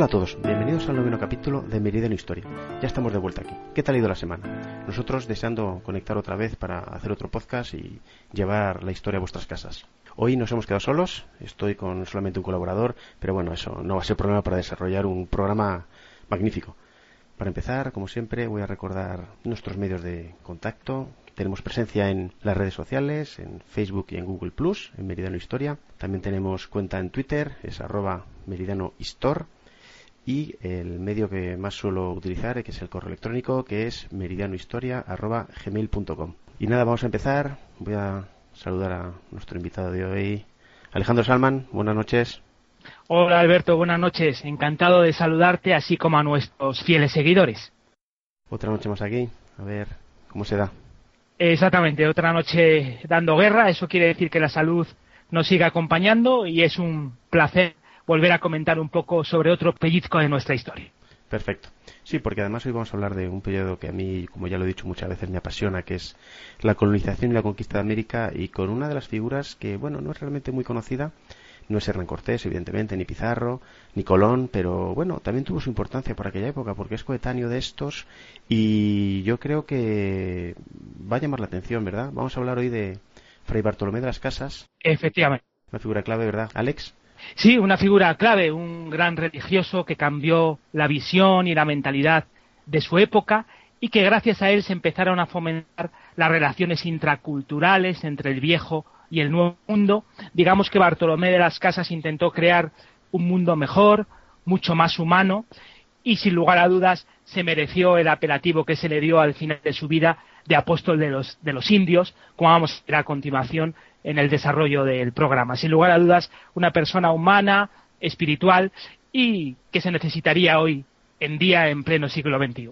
Hola a todos, bienvenidos al noveno capítulo de Meridiano Historia. Ya estamos de vuelta aquí. ¿Qué tal ha ido la semana? Nosotros deseando conectar otra vez para hacer otro podcast y llevar la historia a vuestras casas. Hoy nos hemos quedado solos, estoy con solamente un colaborador, pero bueno, eso no va a ser problema para desarrollar un programa magnífico. Para empezar, como siempre, voy a recordar nuestros medios de contacto. Tenemos presencia en las redes sociales, en Facebook y en Google Plus, en Meridiano Historia. También tenemos cuenta en Twitter, es arroba Meridiano y el medio que más suelo utilizar, que es el correo electrónico, que es meridianohistoria.gmail.com. Y nada, vamos a empezar. Voy a saludar a nuestro invitado de hoy, Alejandro Salman. Buenas noches. Hola Alberto, buenas noches. Encantado de saludarte, así como a nuestros fieles seguidores. Otra noche más aquí. A ver cómo se da. Exactamente, otra noche dando guerra. Eso quiere decir que la salud nos sigue acompañando y es un placer volver a comentar un poco sobre otro pellizco de nuestra historia. Perfecto. Sí, porque además hoy vamos a hablar de un periodo que a mí, como ya lo he dicho muchas veces, me apasiona, que es la colonización y la conquista de América, y con una de las figuras que, bueno, no es realmente muy conocida, no es Hernán Cortés, evidentemente, ni Pizarro, ni Colón, pero bueno, también tuvo su importancia por aquella época, porque es coetáneo de estos, y yo creo que va a llamar la atención, ¿verdad? Vamos a hablar hoy de Fray Bartolomé de las Casas. Efectivamente. Una figura clave, ¿verdad? Alex. Sí, una figura clave, un gran religioso que cambió la visión y la mentalidad de su época y que gracias a él se empezaron a fomentar las relaciones intraculturales entre el viejo y el nuevo mundo. Digamos que Bartolomé de las Casas intentó crear un mundo mejor, mucho más humano y sin lugar a dudas se mereció el apelativo que se le dio al final de su vida de apóstol de los, de los indios, como vamos a ver a continuación en el desarrollo del programa. Sin lugar a dudas, una persona humana, espiritual y que se necesitaría hoy en día en pleno siglo XXI.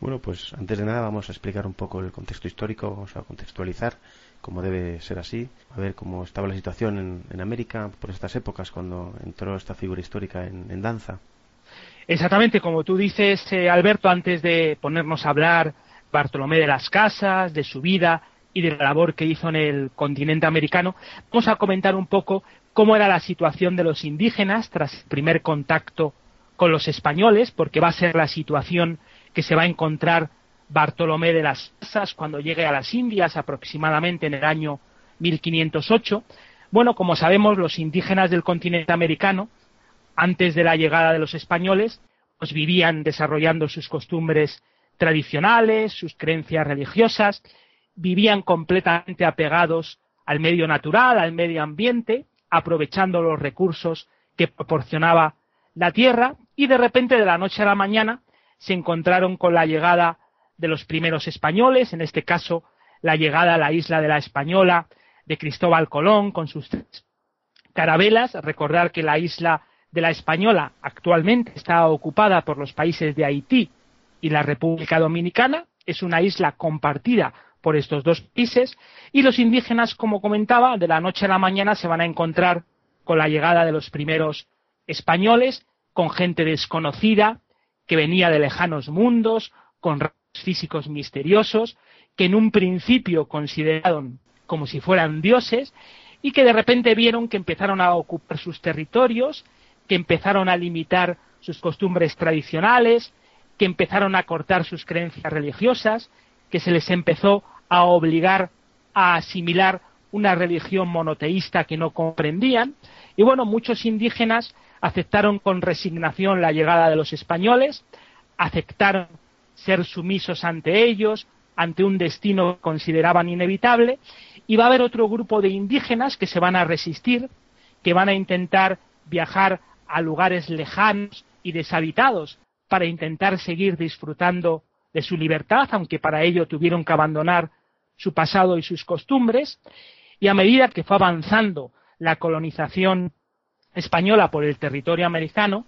Bueno, pues antes de nada vamos a explicar un poco el contexto histórico, vamos a contextualizar cómo debe ser así, a ver cómo estaba la situación en, América por estas épocas cuando entró esta figura histórica en, danza. Exactamente, como tú dices, eh, Alberto, antes de ponernos a hablar Bartolomé de las Casas, de su vida y de la labor que hizo en el continente americano, vamos a comentar un poco cómo era la situación de los indígenas tras el primer contacto con los españoles, porque va a ser la situación que se va a encontrar Bartolomé de las Casas cuando llegue a las Indias aproximadamente en el año 1508. Bueno, como sabemos, los indígenas del continente americano, antes de la llegada de los españoles, pues vivían desarrollando sus costumbres tradicionales, sus creencias religiosas, vivían completamente apegados al medio natural, al medio ambiente, aprovechando los recursos que proporcionaba la tierra y de repente de la noche a la mañana se encontraron con la llegada de los primeros españoles, en este caso la llegada a la isla de la Española de Cristóbal Colón con sus carabelas. Recordar que la isla de la Española actualmente está ocupada por los países de Haití y la República Dominicana. Es una isla compartida por estos dos países y los indígenas, como comentaba, de la noche a la mañana se van a encontrar con la llegada de los primeros españoles, con gente desconocida que venía de lejanos mundos, con físicos misteriosos, que en un principio consideraron como si fueran dioses y que de repente vieron que empezaron a ocupar sus territorios, que empezaron a limitar sus costumbres tradicionales, que empezaron a cortar sus creencias religiosas, que se les empezó a obligar a asimilar una religión monoteísta que no comprendían. Y bueno, muchos indígenas aceptaron con resignación la llegada de los españoles, aceptaron ser sumisos ante ellos, ante un destino que consideraban inevitable, y va a haber otro grupo de indígenas que se van a resistir, que van a intentar viajar a lugares lejanos y deshabitados para intentar seguir disfrutando de su libertad, aunque para ello tuvieron que abandonar su pasado y sus costumbres, y a medida que fue avanzando la colonización española por el territorio americano,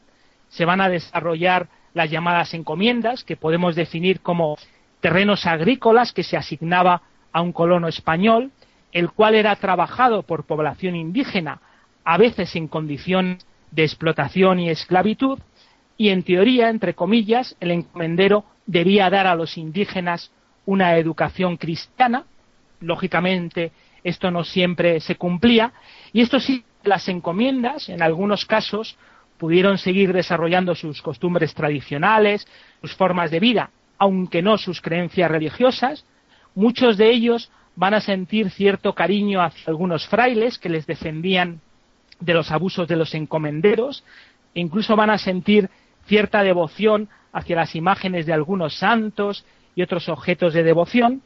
se van a desarrollar las llamadas encomiendas, que podemos definir como terrenos agrícolas que se asignaba a un colono español, el cual era trabajado por población indígena, a veces en condición de explotación y esclavitud, y en teoría, entre comillas, el encomendero debía dar a los indígenas una educación cristiana. Lógicamente, esto no siempre se cumplía. Y esto sí, las encomiendas, en algunos casos, pudieron seguir desarrollando sus costumbres tradicionales, sus formas de vida, aunque no sus creencias religiosas, muchos de ellos van a sentir cierto cariño hacia algunos frailes que les defendían de los abusos de los encomenderos, e incluso van a sentir cierta devoción hacia las imágenes de algunos santos y otros objetos de devoción,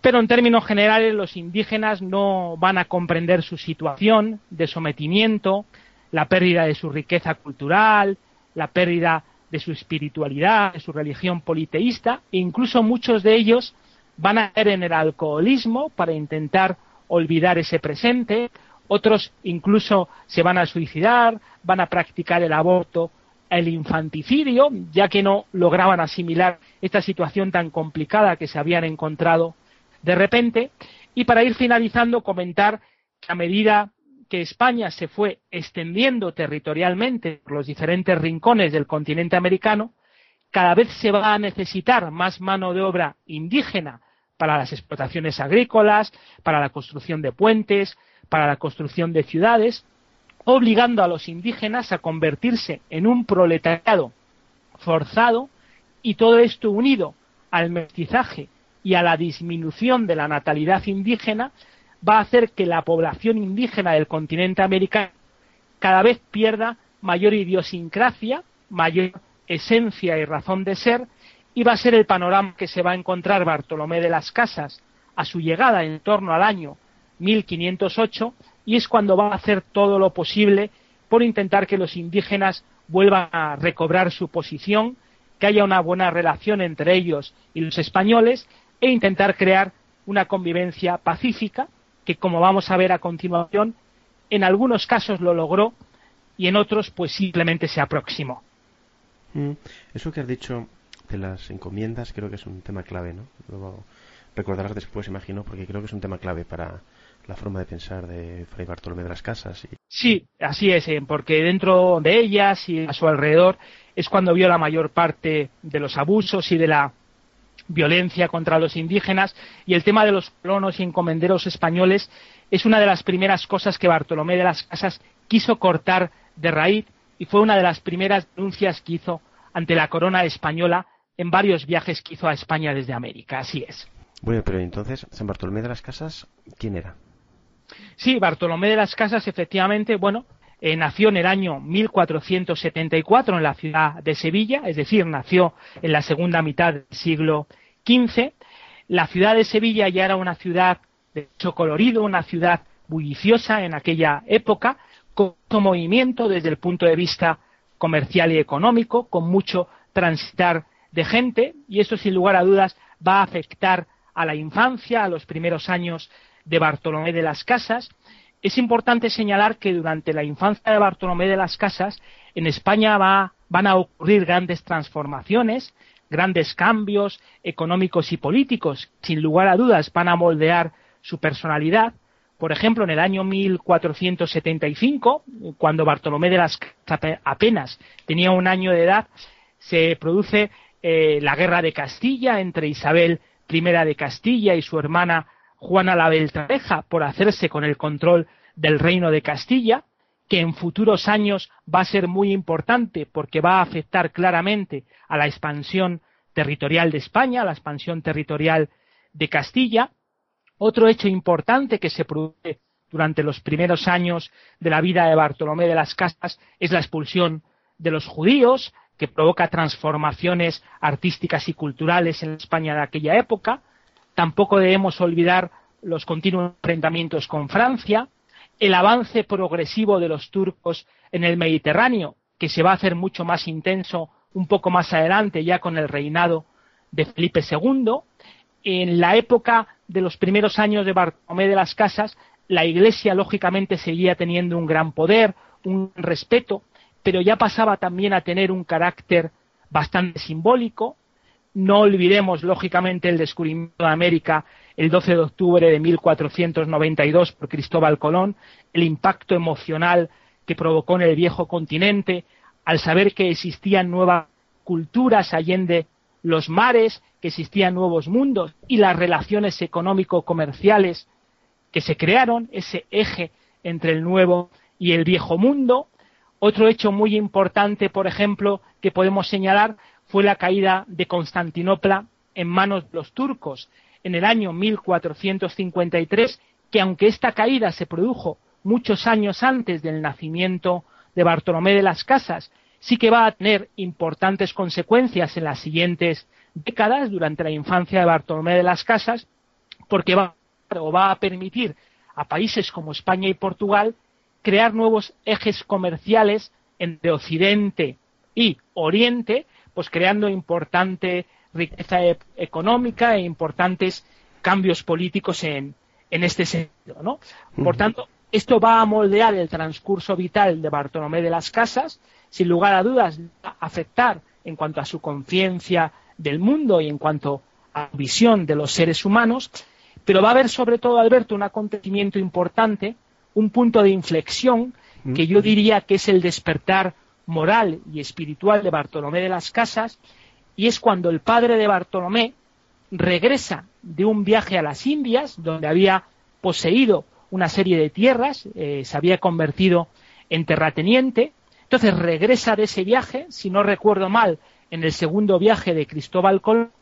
pero en términos generales los indígenas no van a comprender su situación de sometimiento, la pérdida de su riqueza cultural, la pérdida de su espiritualidad, de su religión politeísta, e incluso muchos de ellos van a caer en el alcoholismo para intentar olvidar ese presente, otros incluso se van a suicidar, van a practicar el aborto, el infanticidio, ya que no lograban asimilar esta situación tan complicada que se habían encontrado de repente. Y para ir finalizando, comentar que a medida que España se fue extendiendo territorialmente por los diferentes rincones del continente americano, cada vez se va a necesitar más mano de obra indígena para las explotaciones agrícolas, para la construcción de puentes, para la construcción de ciudades, obligando a los indígenas a convertirse en un proletariado forzado y todo esto unido al mestizaje y a la disminución de la natalidad indígena va a hacer que la población indígena del continente americano cada vez pierda mayor idiosincrasia, mayor esencia y razón de ser, y va a ser el panorama que se va a encontrar Bartolomé de las Casas a su llegada en torno al año 1508, y es cuando va a hacer todo lo posible por intentar que los indígenas vuelvan a recobrar su posición, que haya una buena relación entre ellos y los españoles, e intentar crear una convivencia pacífica que como vamos a ver a continuación, en algunos casos lo logró y en otros pues simplemente se aproximó. Mm, eso que has dicho de las encomiendas creo que es un tema clave, ¿no? Luego recordarás después, imagino, porque creo que es un tema clave para la forma de pensar de Fray Bartolomé de las Casas. Y... Sí, así es, eh, porque dentro de ellas y a su alrededor es cuando vio la mayor parte de los abusos y de la violencia contra los indígenas y el tema de los colonos y encomenderos españoles es una de las primeras cosas que Bartolomé de las Casas quiso cortar de raíz y fue una de las primeras denuncias que hizo ante la corona española en varios viajes que hizo a España desde América. Así es. Bueno, pero entonces, San Bartolomé de las Casas, ¿quién era? Sí, Bartolomé de las Casas, efectivamente, bueno, eh, nació en el año 1474 en la ciudad de Sevilla, es decir, nació en la segunda mitad del siglo XV. La ciudad de Sevilla ya era una ciudad de hecho colorido, una ciudad bulliciosa en aquella época, con mucho movimiento desde el punto de vista comercial y económico, con mucho transitar de gente, y esto sin lugar a dudas va a afectar a la infancia, a los primeros años de Bartolomé de las Casas, es importante señalar que durante la infancia de Bartolomé de las Casas, en España van a ocurrir grandes transformaciones, grandes cambios económicos y políticos, sin lugar a dudas van a moldear su personalidad. Por ejemplo, en el año 1475, cuando Bartolomé de las Casas apenas tenía un año de edad, se produce eh, la guerra de Castilla entre Isabel I de Castilla y su hermana Juana la Beltraneja por hacerse con el control del reino de Castilla, que en futuros años va a ser muy importante porque va a afectar claramente a la expansión territorial de España, a la expansión territorial de Castilla. Otro hecho importante que se produce durante los primeros años de la vida de Bartolomé de las Casas es la expulsión de los judíos, que provoca transformaciones artísticas y culturales en España de aquella época. Tampoco debemos olvidar los continuos enfrentamientos con Francia, el avance progresivo de los turcos en el Mediterráneo, que se va a hacer mucho más intenso un poco más adelante, ya con el reinado de Felipe II. En la época de los primeros años de Bartolomé de las Casas, la Iglesia lógicamente seguía teniendo un gran poder, un respeto, pero ya pasaba también a tener un carácter bastante simbólico, no olvidemos, lógicamente, el descubrimiento de América el 12 de octubre de 1492 por Cristóbal Colón, el impacto emocional que provocó en el viejo continente al saber que existían nuevas culturas allende los mares, que existían nuevos mundos y las relaciones económico-comerciales que se crearon, ese eje entre el nuevo y el viejo mundo. Otro hecho muy importante, por ejemplo, que podemos señalar fue la caída de Constantinopla en manos de los turcos en el año 1453, que aunque esta caída se produjo muchos años antes del nacimiento de Bartolomé de las Casas, sí que va a tener importantes consecuencias en las siguientes décadas durante la infancia de Bartolomé de las Casas, porque va, o va a permitir a países como España y Portugal crear nuevos ejes comerciales entre Occidente y Oriente, pues creando importante riqueza e económica e importantes cambios políticos en, en este sentido. ¿no? Por tanto, esto va a moldear el transcurso vital de Bartolomé de las Casas, sin lugar a dudas, va a afectar en cuanto a su conciencia del mundo y en cuanto a visión de los seres humanos, pero va a haber sobre todo, Alberto, un acontecimiento importante, un punto de inflexión que yo diría que es el despertar moral y espiritual de Bartolomé de las Casas, y es cuando el padre de Bartolomé regresa de un viaje a las Indias, donde había poseído una serie de tierras, eh, se había convertido en terrateniente, entonces regresa de ese viaje, si no recuerdo mal, en el segundo viaje de Cristóbal Colón,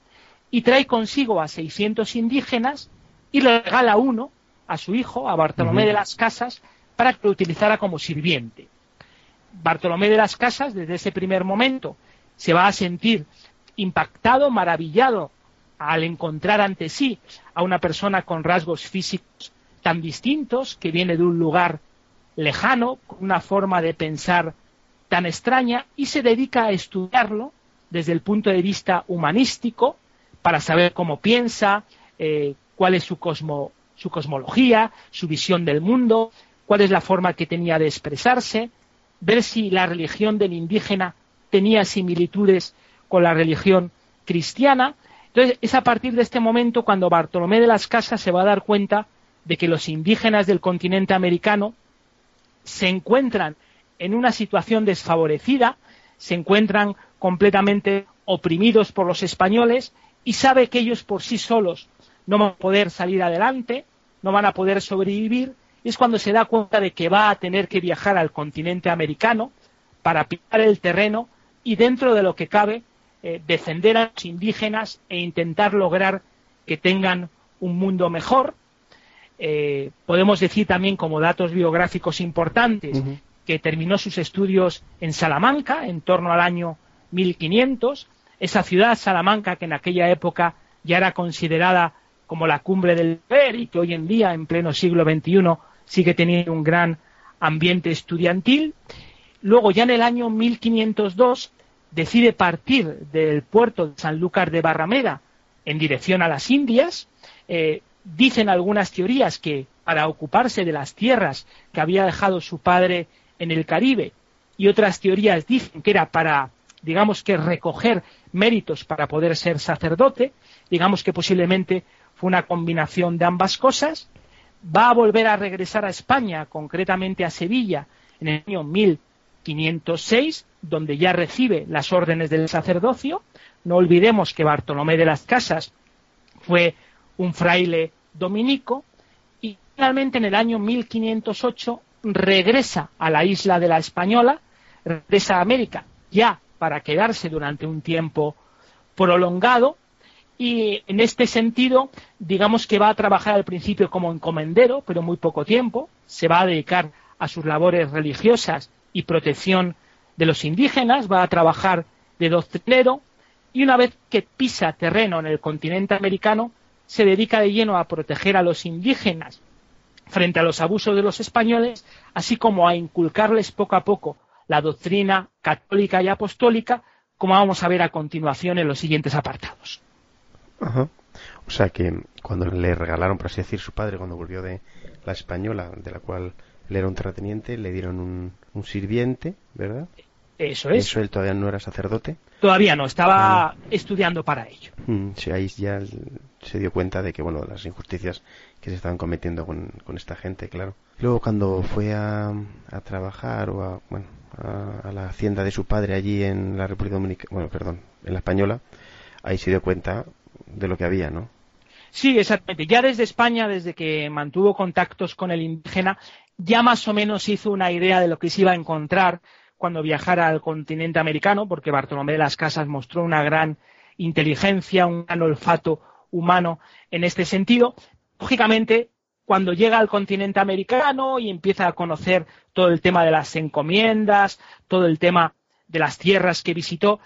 y trae consigo a 600 indígenas y le regala uno a su hijo, a Bartolomé de las Casas, para que lo utilizara como sirviente. Bartolomé de las Casas, desde ese primer momento, se va a sentir impactado, maravillado al encontrar ante sí a una persona con rasgos físicos tan distintos, que viene de un lugar lejano, con una forma de pensar tan extraña, y se dedica a estudiarlo desde el punto de vista humanístico, para saber cómo piensa, eh, cuál es su, su cosmología, su visión del mundo, cuál es la forma que tenía de expresarse, ver si la religión del indígena tenía similitudes con la religión cristiana. Entonces, es a partir de este momento cuando Bartolomé de las Casas se va a dar cuenta de que los indígenas del continente americano se encuentran en una situación desfavorecida, se encuentran completamente oprimidos por los españoles y sabe que ellos por sí solos no van a poder salir adelante, no van a poder sobrevivir, es cuando se da cuenta de que va a tener que viajar al continente americano para picar el terreno y dentro de lo que cabe eh, defender a los indígenas e intentar lograr que tengan un mundo mejor. Eh, podemos decir también como datos biográficos importantes que terminó sus estudios en Salamanca en torno al año 1500, esa ciudad Salamanca que en aquella época ya era considerada como la cumbre del ver y que hoy en día, en pleno siglo XXI, sigue teniendo un gran ambiente estudiantil. Luego, ya en el año 1502, decide partir del puerto de Sanlúcar de Barrameda en dirección a las Indias. Eh, dicen algunas teorías que para ocuparse de las tierras que había dejado su padre en el Caribe, y otras teorías dicen que era para, digamos que recoger méritos para poder ser sacerdote, digamos que posiblemente fue una combinación de ambas cosas, va a volver a regresar a España, concretamente a Sevilla, en el año 1506, donde ya recibe las órdenes del sacerdocio. No olvidemos que Bartolomé de las Casas fue un fraile dominico y finalmente en el año 1508 regresa a la isla de la Española, regresa a América ya para quedarse durante un tiempo prolongado y en este sentido, digamos que va a trabajar al principio como encomendero, pero muy poco tiempo, se va a dedicar a sus labores religiosas y protección de los indígenas, va a trabajar de doctrinero y una vez que pisa terreno en el continente americano, se dedica de lleno a proteger a los indígenas frente a los abusos de los españoles, así como a inculcarles poco a poco la doctrina católica y apostólica, como vamos a ver a continuación en los siguientes apartados. Ajá. O sea que cuando le regalaron, por así decir, su padre, cuando volvió de la española, de la cual él era un terrateniente, le dieron un, sirviente, ¿verdad? Eso es. Eso él todavía no era sacerdote. Todavía no, estaba ah. estudiando para ello. Mm, sí, ahí ya se dio cuenta de que, bueno, las injusticias que se estaban cometiendo con, esta gente, claro. Luego cuando fue a, trabajar o a, bueno, a, a, la hacienda de su padre allí en la República Dominicana, bueno, perdón, en la Española, ahí se dio cuenta de lo que había, ¿no? Sí, exactamente. Ya desde España, desde que mantuvo contactos con el indígena, ya más o menos hizo una idea de lo que se iba a encontrar cuando viajara al continente americano, porque Bartolomé de las Casas mostró una gran inteligencia, un gran olfato humano en este sentido. Lógicamente, cuando llega al continente americano y empieza a conocer todo el tema de las encomiendas, todo el tema de las tierras que visitó,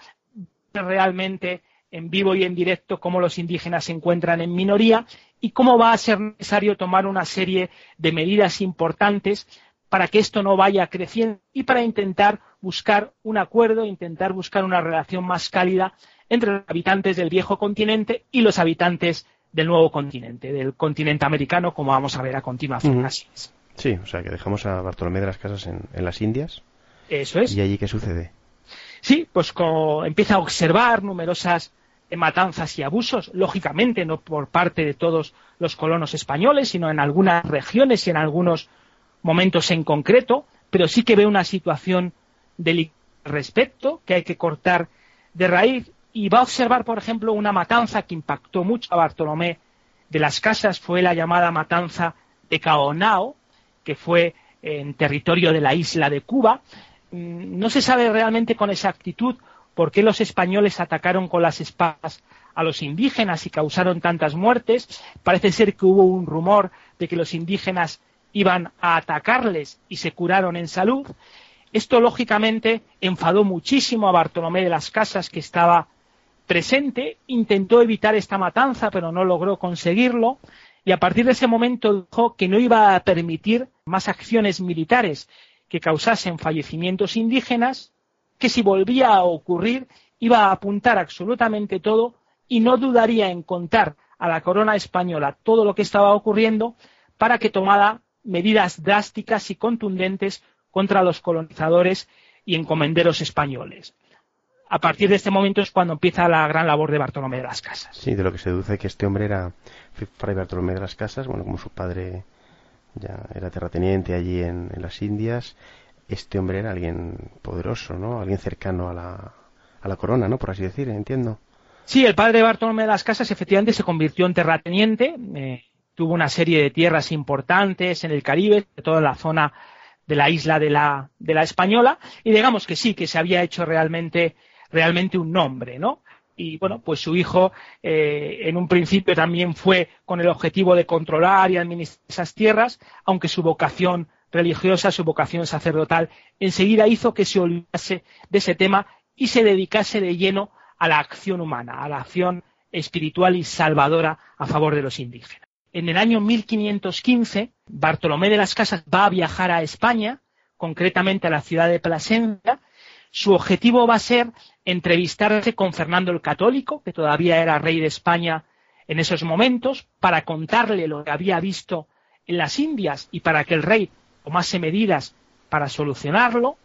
realmente en vivo y en directo cómo los indígenas se encuentran en minoría y cómo va a ser necesario tomar una serie de medidas importantes para que esto no vaya creciendo y para intentar buscar un acuerdo, intentar buscar una relación más cálida entre los habitantes del viejo continente y los habitantes del nuevo continente, del continente americano, como vamos a ver a continuación. Sí, o sea que dejamos a Bartolomé de las Casas en, las Indias. Eso es. ¿Y allí qué sucede? Sí, pues empieza a observar numerosas matanzas y abusos, lógicamente no por parte de todos los colonos españoles, sino en algunas regiones y en algunos momentos en concreto, pero sí que ve una situación delicada respecto que hay que cortar de raíz y va a observar, por ejemplo, una matanza que impactó mucho a Bartolomé de las Casas, fue la llamada matanza de Caonao, que fue en territorio de la isla de Cuba. Mm, no se sabe realmente con exactitud por qué los españoles atacaron con las espadas a los indígenas y causaron tantas muertes. Parece ser que hubo un rumor de que los indígenas iban a atacarles y se curaron en salud. Esto, lógicamente, enfadó muchísimo a Bartolomé de las Casas, que estaba presente, intentó evitar esta matanza, pero no logró conseguirlo, y a partir de ese momento dijo que no iba a permitir más acciones militares que causasen fallecimientos indígenas, que si volvía a ocurrir iba a apuntar absolutamente todo y no dudaría en contar a la corona española todo lo que estaba ocurriendo para que tomara medidas drásticas y contundentes contra los colonizadores y encomenderos españoles a partir de este momento es cuando empieza la gran labor de Bartolomé de las Casas. Sí, de lo que se deduce que este hombre era Fray Bartolomé de las Casas, bueno, como su padre ya era terrateniente allí en, las Indias, este hombre era alguien poderoso, ¿no? Alguien cercano a la, corona, ¿no? Por así decir, entiendo. Sí, el padre de Bartolomé de las Casas efectivamente se convirtió en terrateniente, eh, tuvo una serie de tierras importantes en el Caribe, de toda la zona de la isla de la, de la Española, y digamos que sí, que se había hecho realmente realmente un nombre, ¿no? Y bueno, pues su hijo eh, en un principio también fue con el objetivo de controlar y administrar esas tierras, aunque su vocación religiosa, su vocación sacerdotal, enseguida hizo que se olvidase de ese tema y se dedicase de lleno a la acción humana, a la acción espiritual y salvadora a favor de los indígenas. En el año 1515, Bartolomé de las Casas va a viajar a España, concretamente a la ciudad de Plasencia, su objetivo va a ser entrevistarse con Fernando el Católico, que todavía era rey de España en esos momentos, para contarle lo que había visto en las Indias y para que el rey tomase medidas para solucionarlo,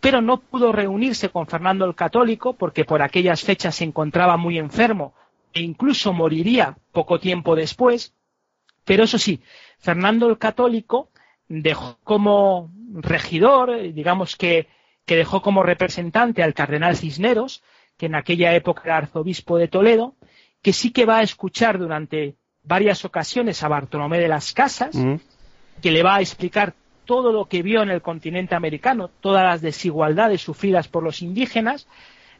pero no pudo reunirse con Fernando el Católico porque por aquellas fechas se encontraba muy enfermo e incluso moriría poco tiempo después. Pero eso sí, Fernando el Católico dejó como regidor, digamos que que dejó como representante al cardenal Cisneros, que en aquella época era arzobispo de Toledo, que sí que va a escuchar durante varias ocasiones a Bartolomé de las Casas, mm. que le va a explicar todo lo que vio en el continente americano, todas las desigualdades sufridas por los indígenas.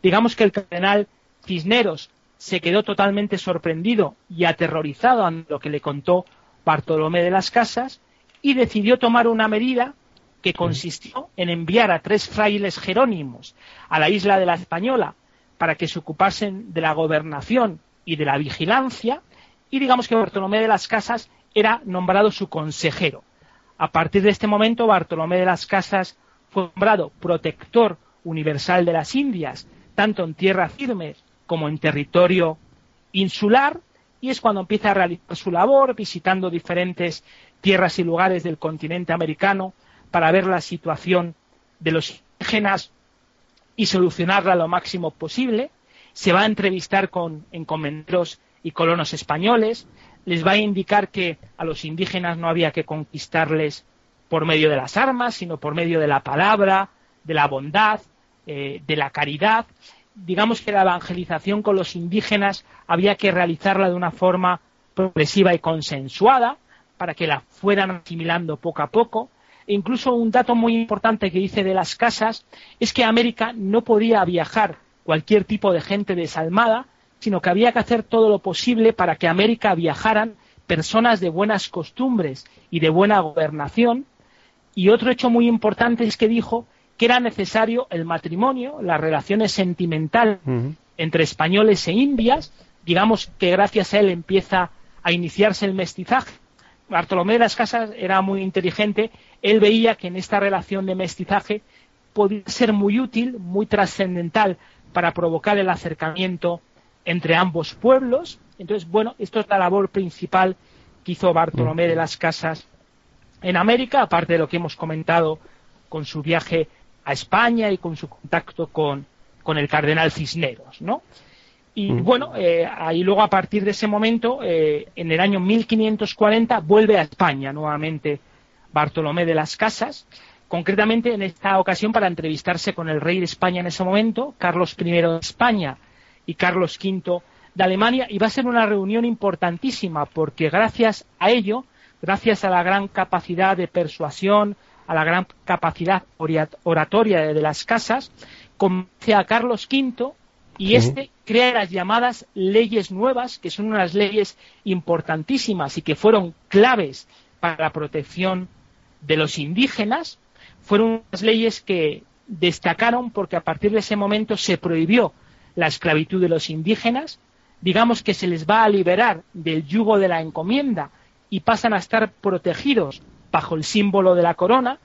Digamos que el cardenal Cisneros se quedó totalmente sorprendido y aterrorizado ante lo que le contó Bartolomé de las Casas y decidió tomar una medida que consistió en enviar a tres frailes jerónimos a la isla de la Española para que se ocupasen de la gobernación y de la vigilancia, y digamos que Bartolomé de las Casas era nombrado su consejero. A partir de este momento, Bartolomé de las Casas fue nombrado protector universal de las Indias, tanto en tierra firme como en territorio insular, y es cuando empieza a realizar su labor visitando diferentes tierras y lugares del continente americano, para ver la situación de los indígenas y solucionarla lo máximo posible. Se va a entrevistar con encomenderos y colonos españoles. Les va a indicar que a los indígenas no había que conquistarles por medio de las armas, sino por medio de la palabra, de la bondad, eh, de la caridad. Digamos que la evangelización con los indígenas había que realizarla de una forma progresiva y consensuada para que la fueran asimilando poco a poco E incluso un dato muy importante que dice de las casas es que América no podía viajar cualquier tipo de gente desalmada, sino que había que hacer todo lo posible para que a América viajaran personas de buenas costumbres y de buena gobernación. Y otro hecho muy importante es que dijo que era necesario el matrimonio, las relaciones sentimentales entre españoles e indias, digamos que gracias a él empieza a iniciarse el mestizaje. Bartolomé de las Casas era muy inteligente, él veía que en esta relación de mestizaje podía ser muy útil, muy trascendental para provocar el acercamiento entre ambos pueblos. Entonces, bueno, esto es la labor principal que hizo Bartolomé de las Casas en América, aparte de lo que hemos comentado con su viaje a España y con su contacto con, con el cardenal Cisneros, ¿no? Y bueno, eh, ahí luego a partir de ese momento, eh, en el año 1540, vuelve a España nuevamente Bartolomé de las Casas, concretamente en esta ocasión para entrevistarse con el rey de España en ese momento, Carlos I de España y Carlos V de Alemania, y va a ser una reunión importantísima porque gracias a ello, gracias a la gran capacidad de persuasión, a la gran capacidad oratoria de las casas, convence a Carlos V y este crea las llamadas leyes nuevas, que son unas leyes importantísimas y que fueron claves para la protección de los indígenas. Fueron unas leyes que destacaron porque a partir de ese momento se prohibió la esclavitud de los indígenas. Digamos que se les va a liberar del yugo de la encomienda y pasan a estar protegidos bajo el símbolo de la corona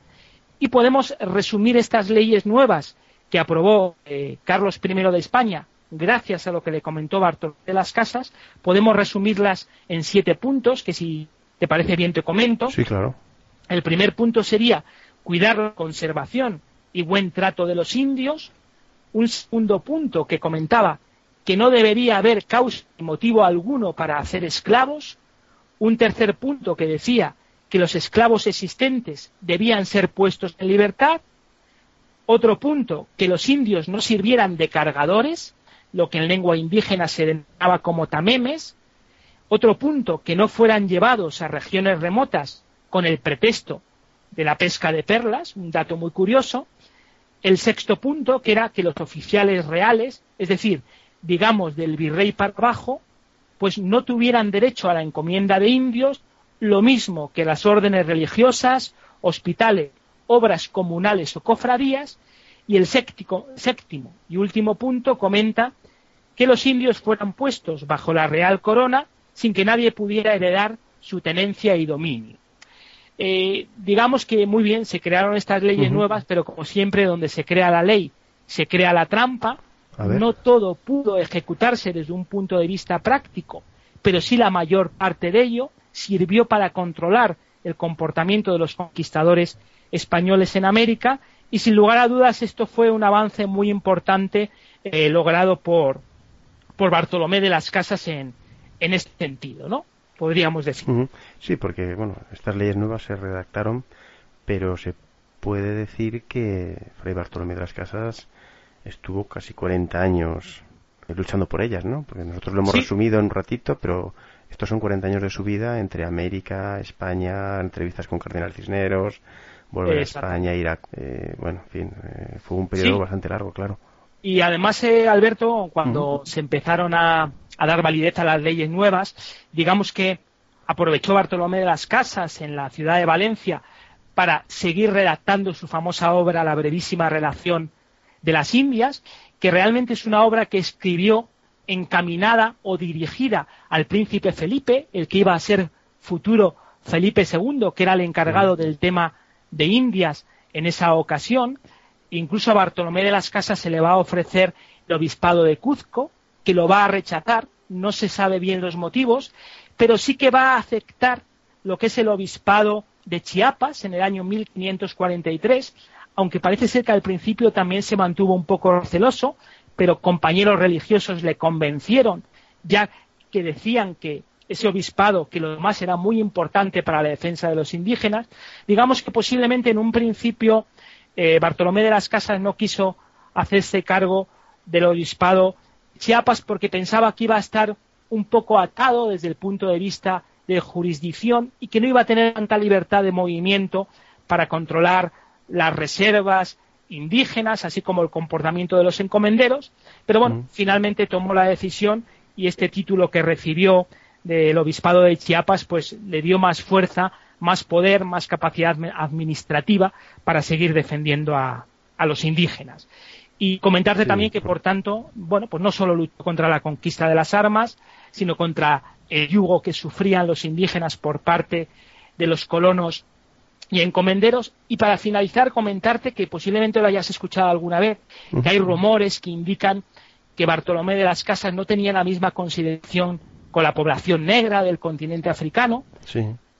y podemos resumir estas leyes nuevas que aprobó eh, Carlos I de España gracias a lo que le comentó Bartolomé de las Casas, podemos resumirlas en siete puntos, que si te parece bien te comento. Sí, claro. El primer punto sería cuidar la conservación y buen trato de los indios. Un segundo punto que comentaba que no debería haber causa y motivo alguno para hacer esclavos. Un tercer punto que decía que los esclavos existentes debían ser puestos en libertad. Otro punto, que los indios no sirvieran de cargadores, lo que en lengua indígena se denominaba como tamemes. Otro punto, que no fueran llevados a regiones remotas con el pretexto de la pesca de perlas, un dato muy curioso. El sexto punto, que era que los oficiales reales, es decir, digamos del virrey para abajo, pues no tuvieran derecho a la encomienda de indios lo mismo que las órdenes religiosas, hospitales, obras comunales o cofradías, y el séptimo, séptimo y último punto comenta que los indios fueran puestos bajo la real corona sin que nadie pudiera heredar su tenencia y dominio. Eh, digamos que muy bien se crearon estas leyes nuevas, pero como siempre donde se crea la ley se crea la trampa. No todo pudo ejecutarse desde un punto de vista práctico, pero sí la mayor parte de ello sirvió para controlar el comportamiento de los conquistadores españoles en América y sin lugar a dudas esto fue un avance muy importante eh, logrado por, por Bartolomé de las Casas en, en este sentido, ¿no? Podríamos decir. Sí, porque bueno, estas leyes nuevas se redactaron, pero se puede decir que Fray Bartolomé de las Casas estuvo casi 40 años luchando por ellas, ¿no? Porque nosotros lo hemos resumido en un ratito, pero estos son 40 años de su vida entre América, España, entrevistas con Cardenal Cisneros, volver a España, Irak. Eh, bueno, en fin, eh, fue un periodo bastante largo, claro. Y además, eh, Alberto, cuando se empezaron a, a, dar validez a las leyes nuevas, digamos que aprovechó Bartolomé de las Casas en la ciudad de Valencia para seguir redactando su famosa obra La brevísima relación de las Indias, que realmente es una obra que escribió encaminada o dirigida al príncipe Felipe, el que iba a ser futuro Felipe II, que era el encargado del tema de Indias en esa ocasión. Incluso a Bartolomé de las Casas se le va a ofrecer el obispado de Cuzco, que lo va a rechazar, no se sabe bien los motivos, pero sí que va a aceptar lo que es el obispado de Chiapas en el año 1543, aunque parece ser que al principio también se mantuvo un poco celoso, pero compañeros religiosos le convencieron, ya que decían que ese obispado, que lo demás era muy importante para la defensa de los indígenas, digamos que posiblemente en un principio eh, Bartolomé de las Casas no quiso hacerse cargo del obispado Chiapas porque pensaba que iba a estar un poco atado desde el punto de vista de jurisdicción y que no iba a tener tanta libertad de movimiento para controlar las reservas indígenas, así como el comportamiento de los encomenderos, pero bueno, mm. finalmente tomó la decisión y este título que recibió del obispado de Chiapas, pues le dio más fuerza, más poder, más capacidad administrativa para seguir defendiendo a, los indígenas. Y comentarte también que, por tanto, bueno, pues no solo luchó contra la conquista de las armas, sino contra el yugo que sufrían los indígenas por parte de los colonos y encomenderos. Y para finalizar, comentarte que posiblemente lo hayas escuchado alguna vez, que hay rumores que indican que Bartolomé de las Casas no tenía la misma consideración con la población negra del continente africano.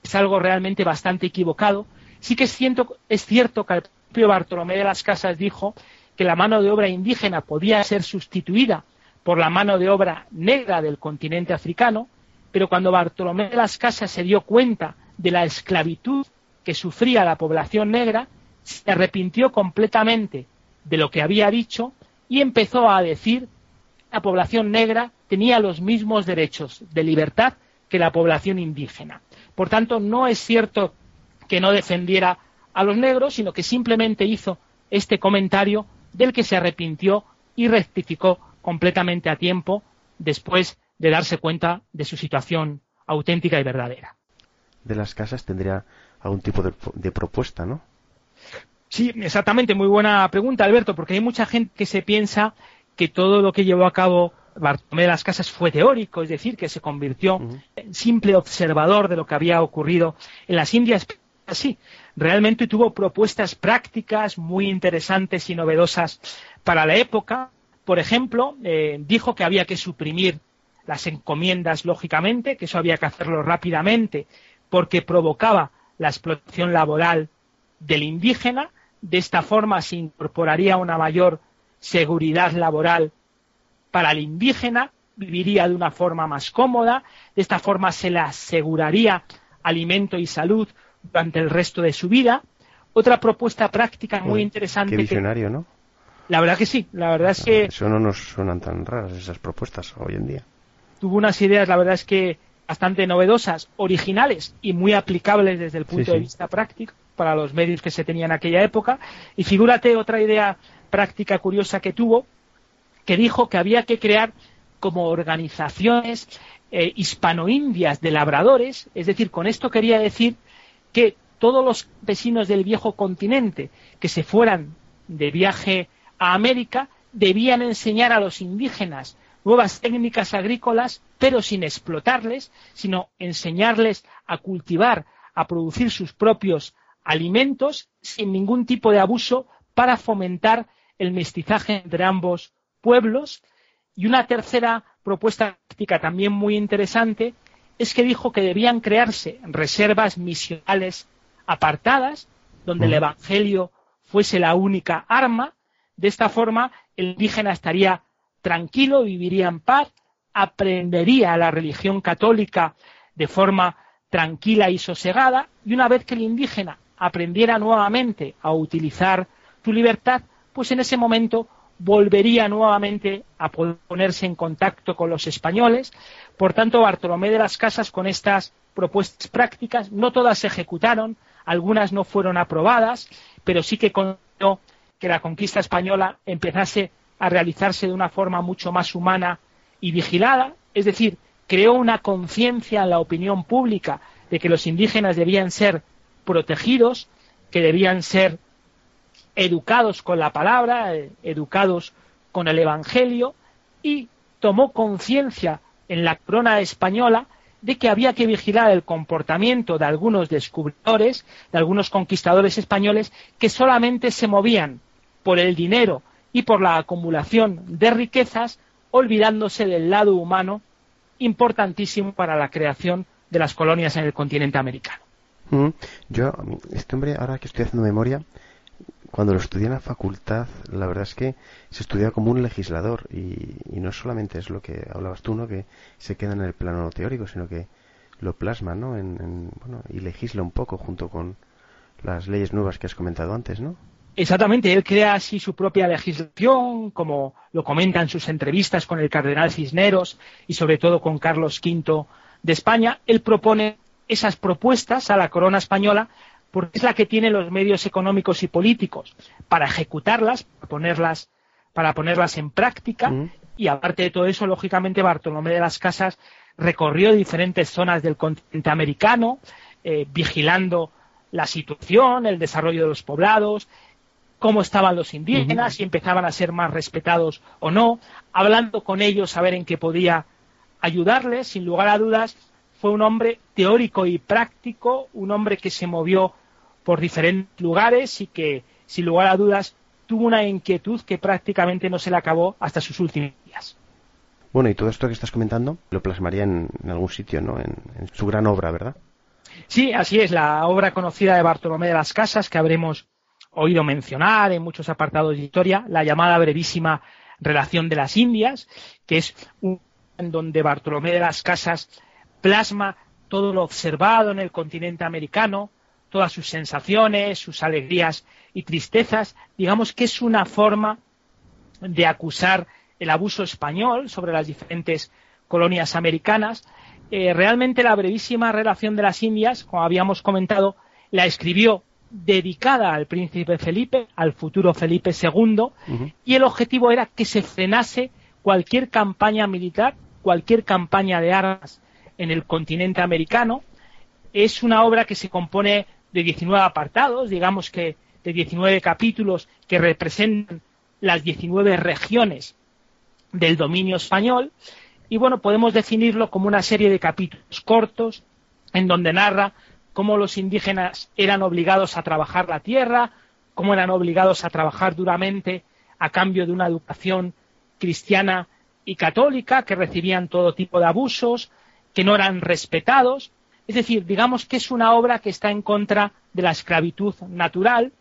Es algo realmente bastante equivocado. Sí que es cierto, es cierto que el propio Bartolomé de las Casas dijo que la mano de obra indígena podía ser sustituida por la mano de obra negra del continente africano, pero cuando Bartolomé de las Casas se dio cuenta de la esclavitud que sufría la población negra, se arrepintió completamente de lo que había dicho y empezó a decir que la población negra tenía los mismos derechos de libertad que la población indígena. Por tanto, no es cierto que no defendiera a los negros, sino que simplemente hizo este comentario del que se arrepintió y rectificó completamente a tiempo después de darse cuenta de su situación auténtica y verdadera. De las casas tendría algún tipo de, de propuesta, ¿no? Sí, exactamente. Muy buena pregunta, Alberto, porque hay mucha gente que se piensa que todo lo que llevó a cabo Bartolomé de las Casas fue teórico, es decir, que se convirtió en simple observador de lo que había ocurrido en las Indias. Sí, realmente tuvo propuestas prácticas muy interesantes y novedosas para la época. Por ejemplo, eh, dijo que había que suprimir las encomiendas, lógicamente, que eso había que hacerlo rápidamente, porque provocaba la explotación laboral del indígena. De esta forma se incorporaría una mayor seguridad laboral para el indígena, viviría de una forma más cómoda, de esta forma se le aseguraría alimento y salud durante el resto de su vida. Otra propuesta práctica muy interesante. Qué visionario, ¿no? La verdad que sí, la verdad es que... Eso no nos suenan tan raras esas propuestas hoy en día. Tuvo unas ideas, la verdad es que bastante novedosas, originales y muy aplicables desde el punto de vista práctico para los medios que se tenían en aquella época. Y figúrate otra idea práctica curiosa que tuvo, que dijo que había que crear como organizaciones eh, hispano-indias de labradores, es decir, con esto quería decir que todos los vecinos del viejo continente que se fueran de viaje a América debían enseñar a los indígenas nuevas técnicas agrícolas, pero sin explotarles, sino enseñarles a cultivar, a producir sus propios alimentos sin ningún tipo de abuso para fomentar el mestizaje entre ambos pueblos. Y una tercera propuesta práctica también muy interesante es que dijo que debían crearse reservas misionales apartadas, donde el Evangelio fuese la única arma. De esta forma, el indígena estaría tranquilo, viviría en paz, aprendería la religión católica de forma tranquila y sosegada, y una vez que el indígena aprendiera nuevamente a utilizar su libertad, pues en ese momento volvería nuevamente a ponerse en contacto con los españoles. Por tanto, Bartolomé de las Casas, con estas propuestas prácticas, no todas se ejecutaron, algunas no fueron aprobadas, pero sí que consiguió que la conquista española empezase a realizarse de una forma mucho más humana y vigilada, es decir, creó una conciencia en la opinión pública de que los indígenas debían ser protegidos, que debían ser educados con la palabra, eh, educados con el Evangelio, y tomó conciencia en la corona española de que había que vigilar el comportamiento de algunos descubridores, de algunos conquistadores españoles, que solamente se movían por el dinero y por la acumulación de riquezas, olvidándose del lado humano importantísimo para la creación de las colonias en el continente americano. Mm, yo, este hombre, ahora que estoy haciendo memoria, cuando lo estudié en la facultad, la verdad es que se estudia como un legislador y, no solamente es lo que hablabas tú, ¿no? Que se queda en el plano teórico, sino que lo plasma, ¿no? En, bueno, y legisla un poco junto con las leyes nuevas que has comentado antes, ¿no? Exactamente, él crea así su propia legislación, como lo comenta en sus entrevistas con el cardenal Cisneros y sobre todo con Carlos V de España. Él propone esas propuestas a la corona española porque es la que tiene los medios económicos y políticos para ejecutarlas, para ponerlas, para ponerlas en práctica, y aparte de todo eso, lógicamente, Bartolomé de las Casas recorrió diferentes zonas del continente americano, eh, vigilando la situación, el desarrollo de los poblados, cómo estaban los indígenas, si empezaban a ser más respetados o no, hablando con ellos a ver en qué podía ayudarles, sin lugar a dudas, fue un hombre teórico y práctico, un hombre que se movió por diferentes lugares y que, sin lugar a dudas, tuvo una inquietud que prácticamente no se le acabó hasta sus últimos días. Bueno, y todo esto que estás comentando lo plasmaría en, algún sitio, ¿no? En, su gran obra, ¿verdad? Sí, así es, la obra conocida de Bartolomé de las Casas que habremos oído mencionar en muchos apartados de historia, la llamada brevísima Relación de las Indias, que es un en donde Bartolomé de las Casas plasma todo lo observado en el continente americano, todas sus sensaciones, sus alegrías y tristezas, digamos que es una forma de acusar el abuso español sobre las diferentes colonias americanas. Eh, realmente la brevísima relación de las Indias, como habíamos comentado, la escribió dedicada al príncipe Felipe, al futuro Felipe II, y el objetivo era que se frenase cualquier campaña militar, cualquier campaña de armas en el continente americano. Es una obra que se compone de 19 apartados, digamos que de 19 capítulos que representan las 19 regiones del dominio español. Y bueno, podemos definirlo como una serie de capítulos cortos en donde narra cómo los indígenas eran obligados a trabajar la tierra, cómo eran obligados a trabajar duramente a cambio de una educación cristiana y católica, que recibían todo tipo de abusos, que no eran respetados. Es decir, digamos que es una obra que está en contra de la esclavitud natural,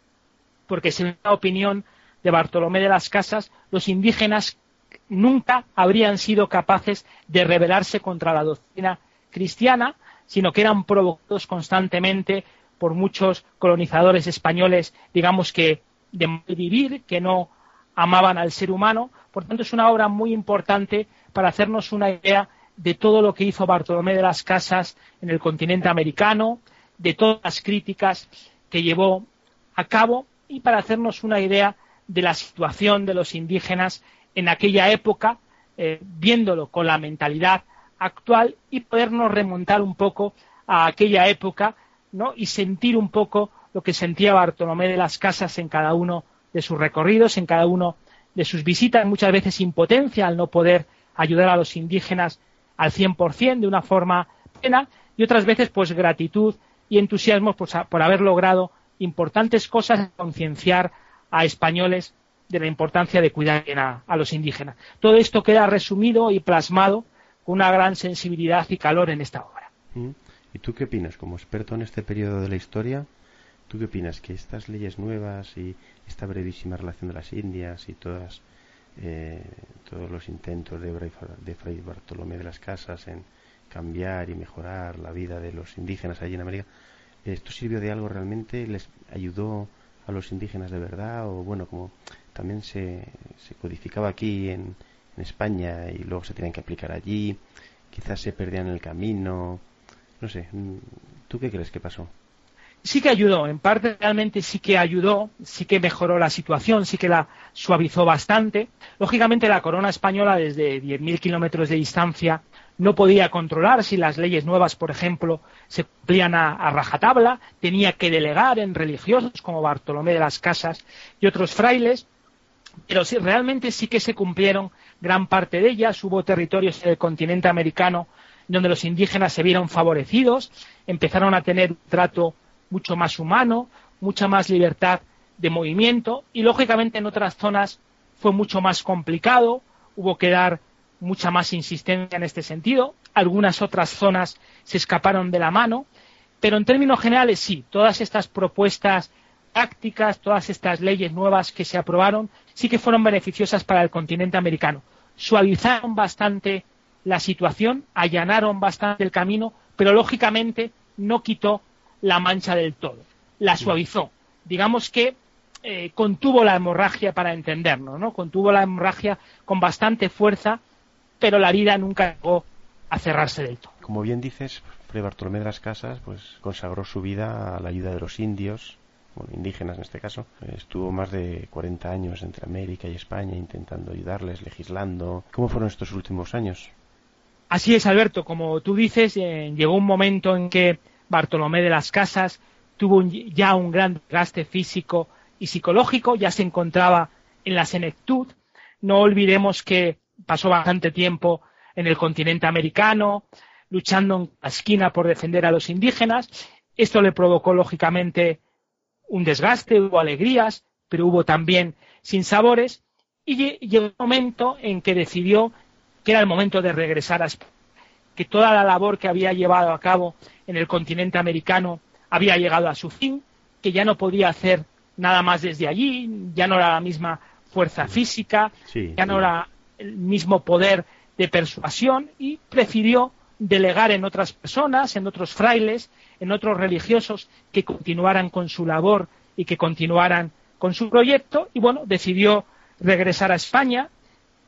porque según la opinión de Bartolomé de las Casas, los indígenas nunca habrían sido capaces de rebelarse contra la doctrina cristiana, sino que eran provocados constantemente por muchos colonizadores españoles, digamos que de vivir, que no amaban al ser humano. Por tanto, es una obra muy importante para hacernos una idea de todo lo que hizo Bartolomé de las Casas en el continente americano, de todas las críticas que llevó a cabo y para hacernos una idea de la situación de los indígenas en aquella época, eh, viéndolo con la mentalidad actual y podernos remontar un poco a aquella época ¿no? y sentir un poco lo que sentía Bartolomé de las Casas en cada uno de sus recorridos, en cada uno de sus visitas, muchas veces impotencia al no poder ayudar a los indígenas al 100% de una forma plena y otras veces pues gratitud y entusiasmo pues, por haber logrado importantes cosas, concienciar a españoles de la importancia de cuidar a, a, los indígenas. Todo esto queda resumido y plasmado con una gran sensibilidad y calor en esta obra. Mm. ¿Y tú qué opinas como experto en este periodo de la historia? ¿Tú qué opinas? Que estas leyes nuevas y esta brevísima relación de las Indias y todas, eh, todos los intentos de, de Fray Bartolomé de las Casas en cambiar y mejorar la vida de los indígenas allí en América, ¿esto sirvió de algo realmente? ¿Les ayudó a los indígenas de verdad? O bueno, como también se, se codificaba aquí en, España y luego se tenían que aplicar allí, quizás se perdían el camino, no sé, ¿tú qué crees que pasó? Sí que ayudó, en parte realmente sí que ayudó, sí que mejoró la situación, sí que la suavizó bastante. Lógicamente la corona española desde 10.000 kilómetros de distancia no podía controlar si las leyes nuevas, por ejemplo, se cumplían a, rajatabla, tenía que delegar en religiosos como Bartolomé de las Casas y otros frailes, pero sí, realmente sí que se cumplieron gran parte de ellas. Hubo territorios en el continente americano donde los indígenas se vieron favorecidos, empezaron a tener un trato mucho más humano, mucha más libertad de movimiento y lógicamente en otras zonas fue mucho más complicado, hubo que dar mucha más insistencia en este sentido, algunas otras zonas se escaparon de la mano, pero en términos generales sí, todas estas propuestas prácticas, todas estas leyes nuevas que se aprobaron, sí que fueron beneficiosas para el continente americano. Suavizaron bastante la situación, allanaron bastante el camino, pero lógicamente no quitó la mancha del todo, la suavizó. Digamos que eh, contuvo la hemorragia para entendernos, ¿no? Contuvo la hemorragia con bastante fuerza, pero la herida nunca llegó a cerrarse del todo. Como bien dices, Fray Bartolomé de las Casas pues consagró su vida a la ayuda de los indios, bueno, indígenas en este caso. Estuvo más de 40 años entre América y España intentando ayudarles, legislando. ¿Cómo fueron estos últimos años? Así es, Alberto. Como tú dices, eh, llegó un momento en que Bartolomé de las Casas tuvo ya un gran gaste físico y psicológico, ya se encontraba en la senectud. No olvidemos que pasó bastante tiempo en el continente americano, luchando en la esquina por defender a los indígenas. Esto le provocó, lógicamente, un desgaste, hubo alegrías, pero hubo también sinsabores. Y llegó un momento en que decidió que era el momento de regresar a España, que toda la labor que había llevado a cabo en el continente americano había llegado a su fin, que ya no podía hacer nada más desde allí, ya no era la misma fuerza física, ya no era el mismo poder de persuasión y prefirió delegar en otras personas, en otros frailes, en otros religiosos que continuaran con su labor y que continuaran con su proyecto y bueno, decidió regresar a España.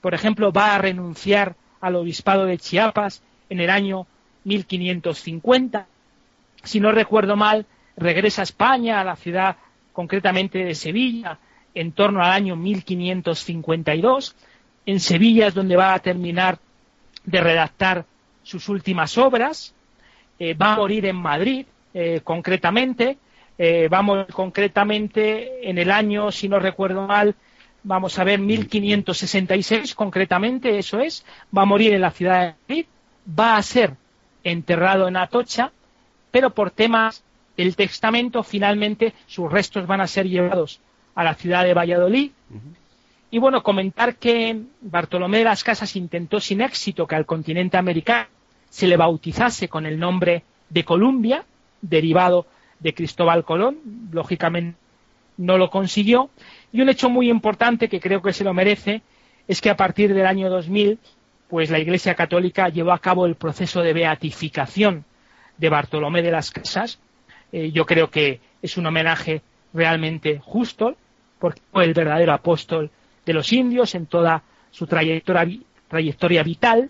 Por ejemplo, va a renunciar al obispado de Chiapas en el año 1550. Si no recuerdo mal, regresa a España, a la ciudad concretamente de Sevilla, en torno al año 1552. En Sevilla es donde va a terminar de redactar sus últimas obras. Eh, va a morir en Madrid, eh, concretamente. Eh, vamos concretamente en el año, si no recuerdo mal, vamos a ver 1566 concretamente, eso es. Va a morir en la ciudad de Madrid. Va a ser enterrado en Atocha, pero por temas del testamento finalmente sus restos van a ser llevados a la ciudad de Valladolid. Y bueno, comentar que Bartolomé de las Casas intentó sin éxito que al continente americano se le bautizase con el nombre de Columbia, derivado de Cristóbal Colón. Lógicamente no lo consiguió. Y un hecho muy importante que creo que se lo merece es que a partir del año 2000, pues la Iglesia Católica llevó a cabo el proceso de beatificación de Bartolomé de las Casas. Eh, yo creo que es un homenaje realmente justo, porque fue el verdadero apóstol de los indios en toda su trayectoria, trayectoria vital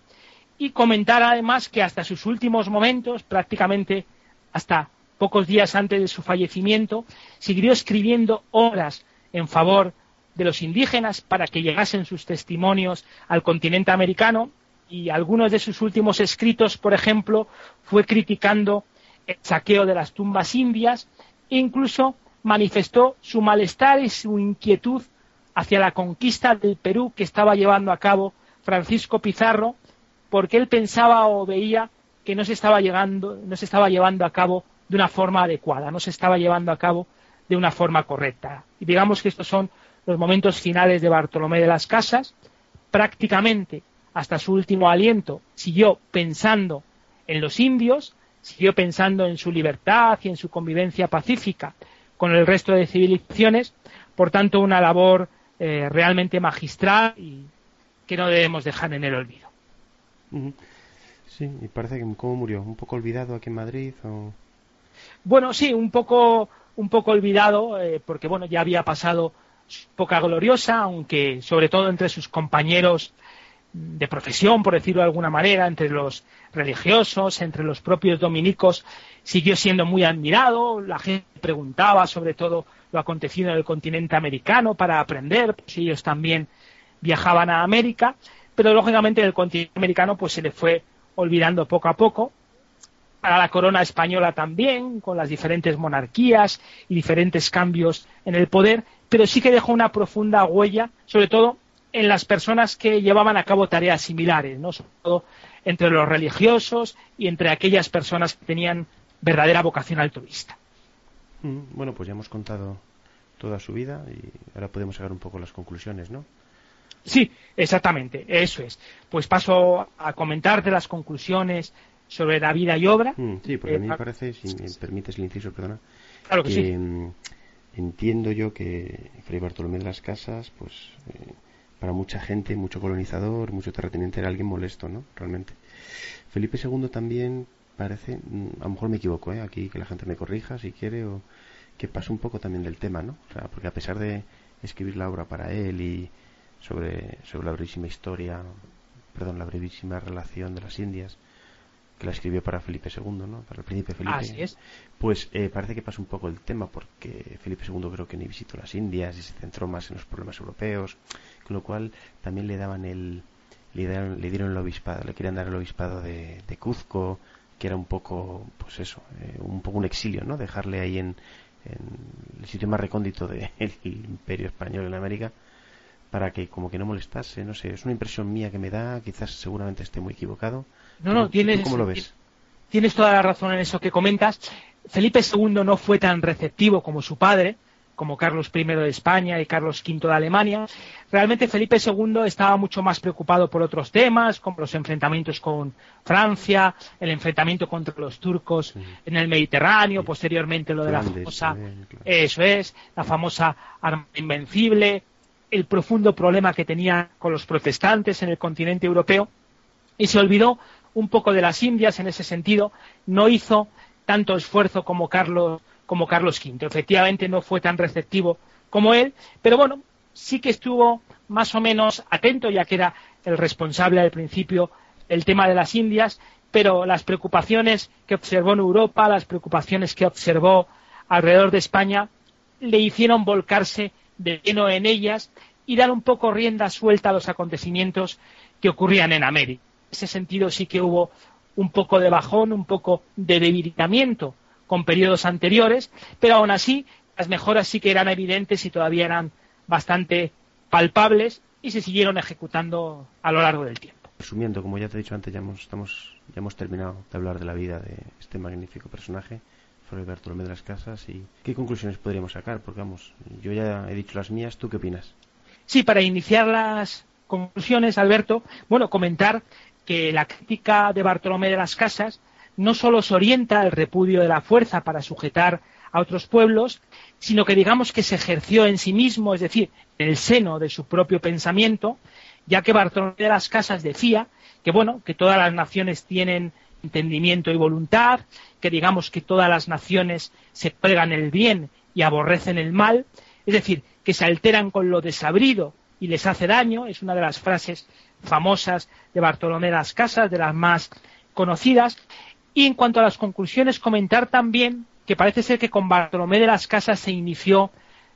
y comentar además que hasta sus últimos momentos, prácticamente hasta pocos días antes de su fallecimiento, siguió escribiendo obras en favor de los indígenas para que llegasen sus testimonios al continente americano y algunos de sus últimos escritos, por ejemplo, fue criticando el saqueo de las tumbas indias e incluso manifestó su malestar y su inquietud hacia la conquista del Perú que estaba llevando a cabo Francisco Pizarro, porque él pensaba o veía que no se estaba llegando, no se estaba llevando a cabo de una forma adecuada, no se estaba llevando a cabo de una forma correcta. Y digamos que estos son los momentos finales de Bartolomé de las Casas. Prácticamente hasta su último aliento siguió pensando en los indios, siguió pensando en su libertad y en su convivencia pacífica con el resto de civilizaciones. Por tanto, una labor eh, realmente magistral y que no debemos dejar en el olvido. Sí, y parece que cómo murió, un poco olvidado aquí en Madrid o... Bueno, sí, un poco un poco olvidado eh, porque bueno, ya había pasado poca gloriosa, aunque sobre todo entre sus compañeros de profesión, por decirlo de alguna manera, entre los religiosos, entre los propios dominicos, siguió siendo muy admirado. La gente preguntaba sobre todo lo acontecido en el continente americano para aprender, pues ellos también viajaban a América, pero lógicamente en el continente americano pues se le fue olvidando poco a poco. Para la corona española también, con las diferentes monarquías y diferentes cambios en el poder, pero sí que dejó una profunda huella, sobre todo en las personas que llevaban a cabo tareas similares, ¿no? sobre todo entre los religiosos y entre aquellas personas que tenían verdadera vocación altruista. Mm, bueno, pues ya hemos contado toda su vida y ahora podemos sacar un poco las conclusiones, ¿no? Sí, exactamente, eso es. Pues paso a comentarte las conclusiones sobre la vida y obra. Mm, sí, porque a mí me eh, parece, si me permites el inciso, perdona, claro que, sí. Mm, entiendo yo que Fray Bartolomé de las Casas, pues eh, para mucha gente, mucho colonizador, mucho terrateniente era alguien molesto, ¿no? Realmente. Felipe II también parece, a lo mejor me equivoco, ¿eh? aquí que la gente me corrija si quiere, o que pasa un poco también del tema, ¿no? O sea, porque a pesar de escribir la obra para él y sobre, sobre la brevísima historia, perdón, la brevísima relación de las Indias, que la escribió para Felipe II, ¿no? Para el príncipe Felipe. Así es. Pues eh, parece que pasa un poco el tema porque Felipe II creo que ni visitó las Indias y se centró más en los problemas europeos, con lo cual también le daban el le dieron, le dieron el obispado, le querían dar el obispado de, de Cuzco, que era un poco, pues eso, eh, un poco un exilio, ¿no? Dejarle ahí en, en el sitio más recóndito del imperio español en América para que como que no molestase, no sé, es una impresión mía que me da, quizás seguramente esté muy equivocado. No, no, tienes, ¿Cómo lo ves? Tienes toda la razón en eso que comentas. Felipe II no fue tan receptivo como su padre, como Carlos I de España y Carlos V de Alemania. Realmente Felipe II estaba mucho más preocupado por otros temas, como los enfrentamientos con Francia, el enfrentamiento contra los turcos en el Mediterráneo, posteriormente lo de la famosa, eso es, la famosa arma invencible, el profundo problema que tenía con los protestantes en el continente europeo, y se olvidó un poco de las Indias en ese sentido, no hizo tanto esfuerzo como Carlos como Carlos V. Efectivamente no fue tan receptivo como él, pero bueno, sí que estuvo más o menos atento, ya que era el responsable al principio el tema de las Indias, pero las preocupaciones que observó en Europa, las preocupaciones que observó alrededor de España, le hicieron volcarse de lleno en ellas y dar un poco rienda suelta a los acontecimientos que ocurrían en América. Ese sentido sí que hubo un poco de bajón, un poco de debilitamiento con periodos anteriores, pero aún así las mejoras sí que eran evidentes y todavía eran bastante palpables y se siguieron ejecutando a lo largo del tiempo. Resumiendo, como ya te he dicho antes, ya hemos, estamos, ya hemos terminado de hablar de la vida de este magnífico personaje, Fray Bartolomé de las Casas, y qué conclusiones podríamos sacar, porque vamos, yo ya he dicho las mías, ¿tú qué opinas? Sí, para iniciar las conclusiones, Alberto, bueno, comentar que la crítica de Bartolomé de las Casas no solo se orienta al repudio de la fuerza para sujetar a otros pueblos, sino que digamos que se ejerció en sí mismo, es decir, en el seno de su propio pensamiento, ya que Bartolomé de las Casas decía que bueno, que todas las naciones tienen entendimiento y voluntad, que digamos que todas las naciones se pregan el bien y aborrecen el mal, es decir, que se alteran con lo desabrido y les hace daño, es una de las frases famosas de Bartolomé de las Casas, de las más conocidas, y en cuanto a las conclusiones, comentar también que parece ser que con Bartolomé de las Casas se inició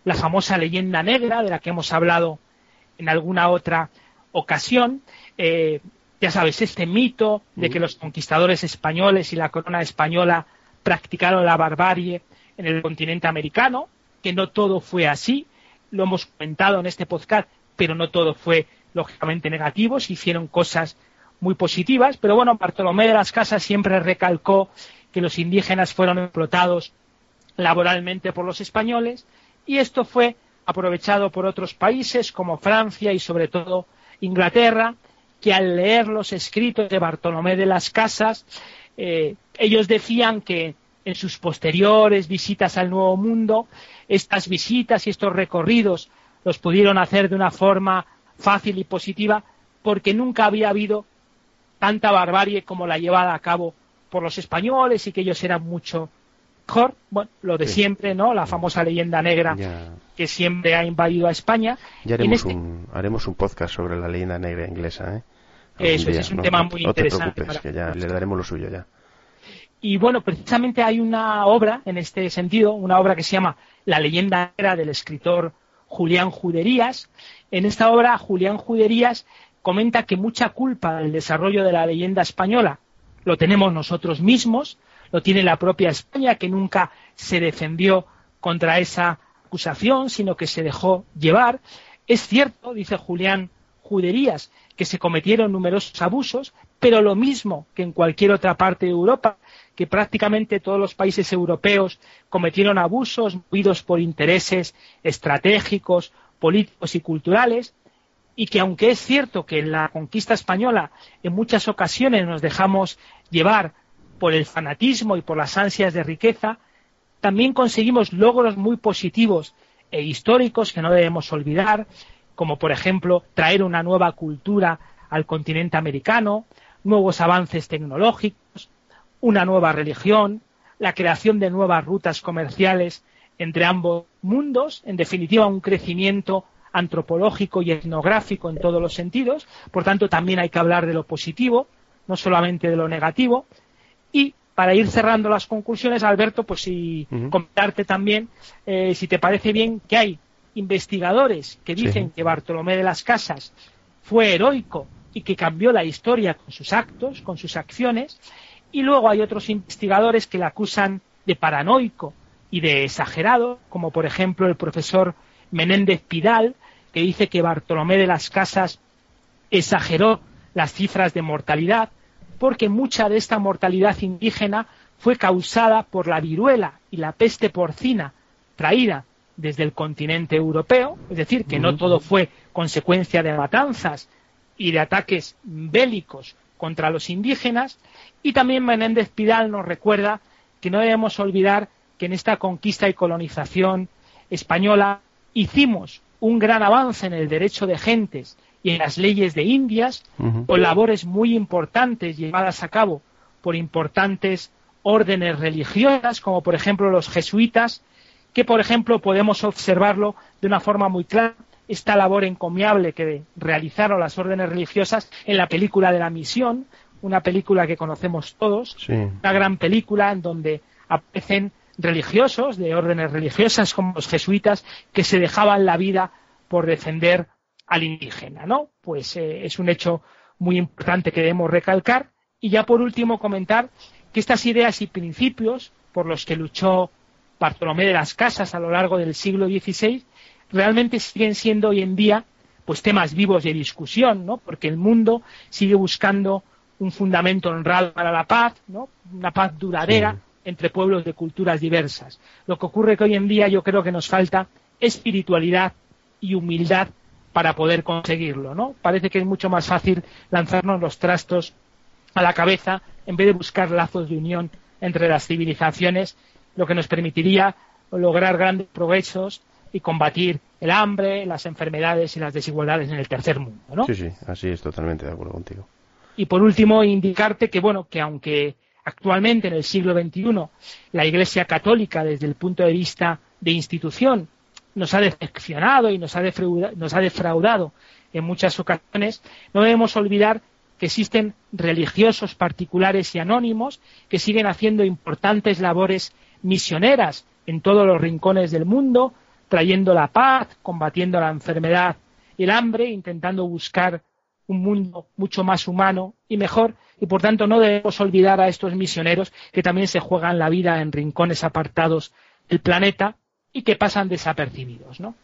la famosa leyenda negra, de la que hemos hablado en alguna otra ocasión. Eh, ya sabes, este mito de que los conquistadores españoles y la corona española practicaron la barbarie en el continente americano, que no todo fue así, lo hemos comentado en este podcast, pero no todo fue lógicamente negativo, se hicieron cosas muy positivas, pero bueno, Bartolomé de las Casas siempre recalcó que los indígenas fueron explotados laboralmente por los españoles y esto fue aprovechado por otros países como Francia y sobre todo Inglaterra, que al leer los escritos de Bartolomé de las Casas, eh, ellos decían que en sus posteriores visitas al Nuevo Mundo, estas visitas y estos recorridos los pudieron hacer de una forma fácil y positiva porque nunca había habido tanta barbarie como la llevada a cabo por los españoles y que ellos eran mucho mejor, bueno, lo de siempre, ¿no? La famosa leyenda negra que siempre ha invadido a España. Ya haremos, este un, haremos un podcast sobre la leyenda negra inglesa, ¿eh? Eso es, un tema muy interesante. No te preocupes, que ya le daremos lo suyo ya. Y bueno, precisamente hay una obra en este sentido, una obra que se llama La leyenda negra del escritor Julián Juderías. En esta obra, Julián Juderías comenta que mucha culpa del desarrollo de la leyenda española lo tenemos nosotros mismos, lo tiene la propia España, que nunca se defendió contra esa acusación, sino que se dejó llevar. Es cierto, dice Julián Juderías, que se cometieron numerosos abusos, pero lo mismo que en cualquier otra parte de Europa, que prácticamente todos los países europeos cometieron abusos movidos por intereses estratégicos, políticos y culturales, y que aunque es cierto que en la conquista española en muchas ocasiones nos dejamos llevar por el fanatismo y por las ansias de riqueza, también conseguimos logros muy positivos e históricos que no debemos olvidar, como por ejemplo traer una nueva cultura al continente americano, nuevos avances tecnológicos, una nueva religión, la creación de nuevas rutas comerciales entre ambos mundos, en definitiva un crecimiento antropológico y etnográfico en todos los sentidos, por tanto también hay que hablar de lo positivo, no solamente de lo negativo, Y para ir cerrando las conclusiones, Alberto, pues si comentarte también, eh, si te parece bien, que hay investigadores que dicen que Bartolomé de las Casas fue heroico y que cambió la historia con sus actos, con sus acciones, y luego hay otros investigadores que le acusan de paranoico y de exagerado, como por ejemplo el profesor Menéndez Pidal, que dice que Bartolomé de las Casas exageró las cifras de mortalidad, porque mucha de esta mortalidad indígena fue causada por la viruela y la peste porcina traída desde el continente europeo, es decir, que no todo fue consecuencia de matanzas y de ataques bélicos contra los indígenas, y también Menéndez Pidal nos recuerda que no debemos olvidar que en esta conquista y colonización española hicimos un gran avance en el derecho de gentes y en las leyes de Indias, con labores muy importantes llevadas a cabo por importantes órdenes religiosas, como por ejemplo los jesuitas, que por ejemplo podemos observarlo de una forma muy clara, esta labor encomiable que realizaron las órdenes religiosas en la película de la misión, una película que conocemos todos, una gran película en donde aparecen religiosos de órdenes religiosas como los jesuitas que se dejaban la vida por defender al indígena, ¿no? Pues eh, es un hecho muy importante que debemos recalcar y ya por último comentar que estas ideas y principios por los que luchó Bartolomé de las Casas a lo largo del siglo XVI realmente siguen siendo hoy en día pues temas vivos de discusión, ¿no? Porque el mundo sigue buscando un fundamento honrado para la paz, ¿no? Una paz duradera entre pueblos de culturas diversas. Lo que ocurre que hoy en día yo creo que nos falta espiritualidad y humildad para poder conseguirlo, ¿no? Parece que es mucho más fácil lanzarnos los trastos a la cabeza en vez de buscar lazos de unión entre las civilizaciones, lo que nos permitiría lograr grandes progresos y combatir el hambre, las enfermedades y las desigualdades en el tercer mundo, ¿no? Sí, sí, así es totalmente de acuerdo contigo. Y por último, indicarte que, bueno, que aunque actualmente en el siglo XXI la Iglesia Católica, desde el punto de vista de institución, nos ha decepcionado y nos ha, defraudado, en muchas ocasiones, no debemos olvidar que existen religiosos particulares y anónimos que siguen haciendo importantes labores misioneras en todos los rincones del mundo, trayendo la paz, combatiendo la enfermedad y el hambre, intentando buscar un mundo mucho más humano y mejor, y por tanto no debemos olvidar a estos misioneros que también se juegan la vida en rincones apartados del planeta y que pasan desapercibidos, ¿no?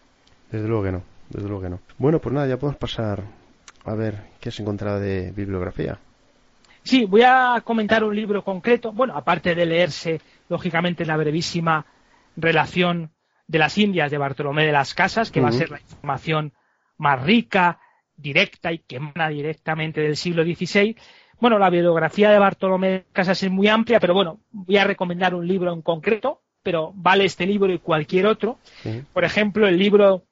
Desde luego que no, desde luego que no. Bueno, pues nada, ya podemos pasar a ver qué has encontrado de bibliografía. Sí, voy a comentar un libro concreto, bueno, aparte de leerse, lógicamente, la brevísima relación de las Indias de Bartolomé de las Casas, que va a ser la información más rica, directa y que emana directamente del siglo XVI. Bueno, la biografía de Bartolomé Casas es muy amplia, pero bueno, voy a recomendar un libro en concreto, pero vale este libro y cualquier otro. Por ejemplo, el libro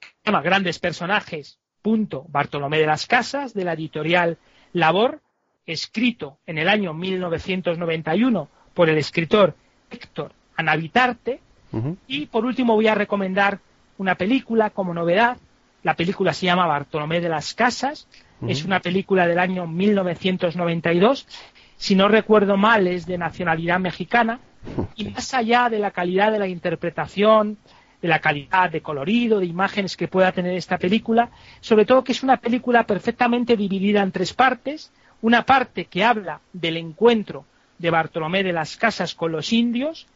se llama Grandes Personajes, punto, Bartolomé de las Casas, de la editorial Labor, escrito en el año 1991 por el escritor Héctor Anavitarte. Y por último voy a recomendar una película como novedad la película se llama Bartolomé de las Casas. Es una película del año 1992. Si no recuerdo mal, es de nacionalidad mexicana. Y más allá de la calidad de la interpretación, de la calidad de colorido, de imágenes que pueda tener esta película, sobre todo que es una película perfectamente dividida en tres partes. Una parte que habla del encuentro de Bartolomé de las Casas con los indios,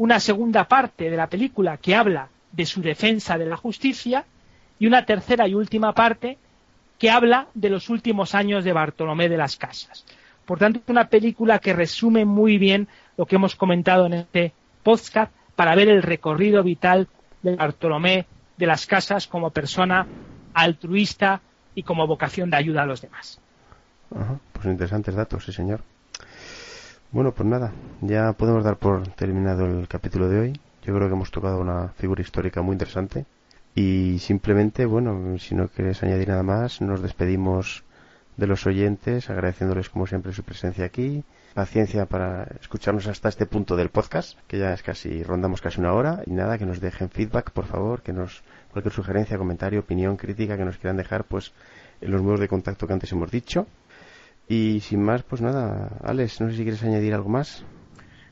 una segunda parte de la película que habla de su defensa de la justicia y una tercera y última parte que habla de los últimos años de Bartolomé de las Casas. Por tanto, una película que resume muy bien lo que hemos comentado en este podcast para ver el recorrido vital de Bartolomé de las Casas como persona altruista y como vocación de ayuda a los demás. pues interesantes datos, sí, señor. Bueno, pues nada, ya podemos dar por terminado el capítulo de hoy. Yo creo que hemos tocado una figura histórica muy interesante y simplemente, bueno, si no quieres añadir nada más, nos despedimos de los oyentes, agradeciéndoles como siempre su presencia aquí. Paciencia para escucharnos hasta este punto del podcast, que ya es casi, rondamos casi una hora. Y nada, que nos dejen feedback, por favor, que nos, cualquier sugerencia, comentario, opinión, crítica que nos quieran dejar, pues en los medios de contacto que antes hemos dicho. Y sin más, pues nada, Alex, no sé si quieres añadir algo más.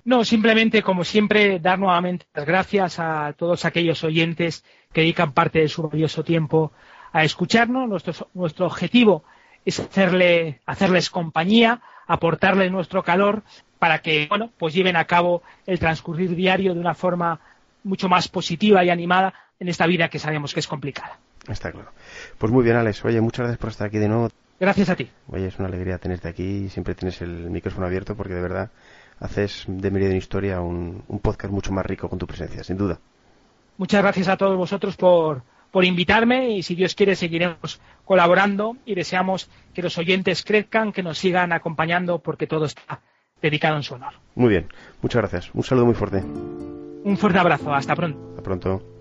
No, simplemente, como siempre, dar nuevamente las gracias a todos aquellos oyentes que dedican parte de su valioso tiempo a escucharnos. Nuestro, nuestro objetivo es hacerle, hacerles compañía, aportarles nuestro calor para que, bueno, pues lleven a cabo el transcurrir diario de una forma mucho más positiva y animada en esta vida que sabemos que es complicada. Está claro. Pues muy bien, Alex. Oye, muchas gracias por estar aquí de nuevo. Gracias a ti. Oye, es una alegría tenerte aquí y siempre tienes el micrófono abierto porque de verdad haces de Meridian Historia un, un podcast mucho más rico con tu presencia, sin duda. Muchas gracias a todos vosotros por, por invitarme y si Dios quiere seguiremos colaborando y deseamos que los oyentes crezcan, que nos sigan acompañando porque todo está dedicado en su honor. Muy bien, muchas gracias. Un saludo muy fuerte. Un fuerte abrazo, hasta pronto. Hasta pronto.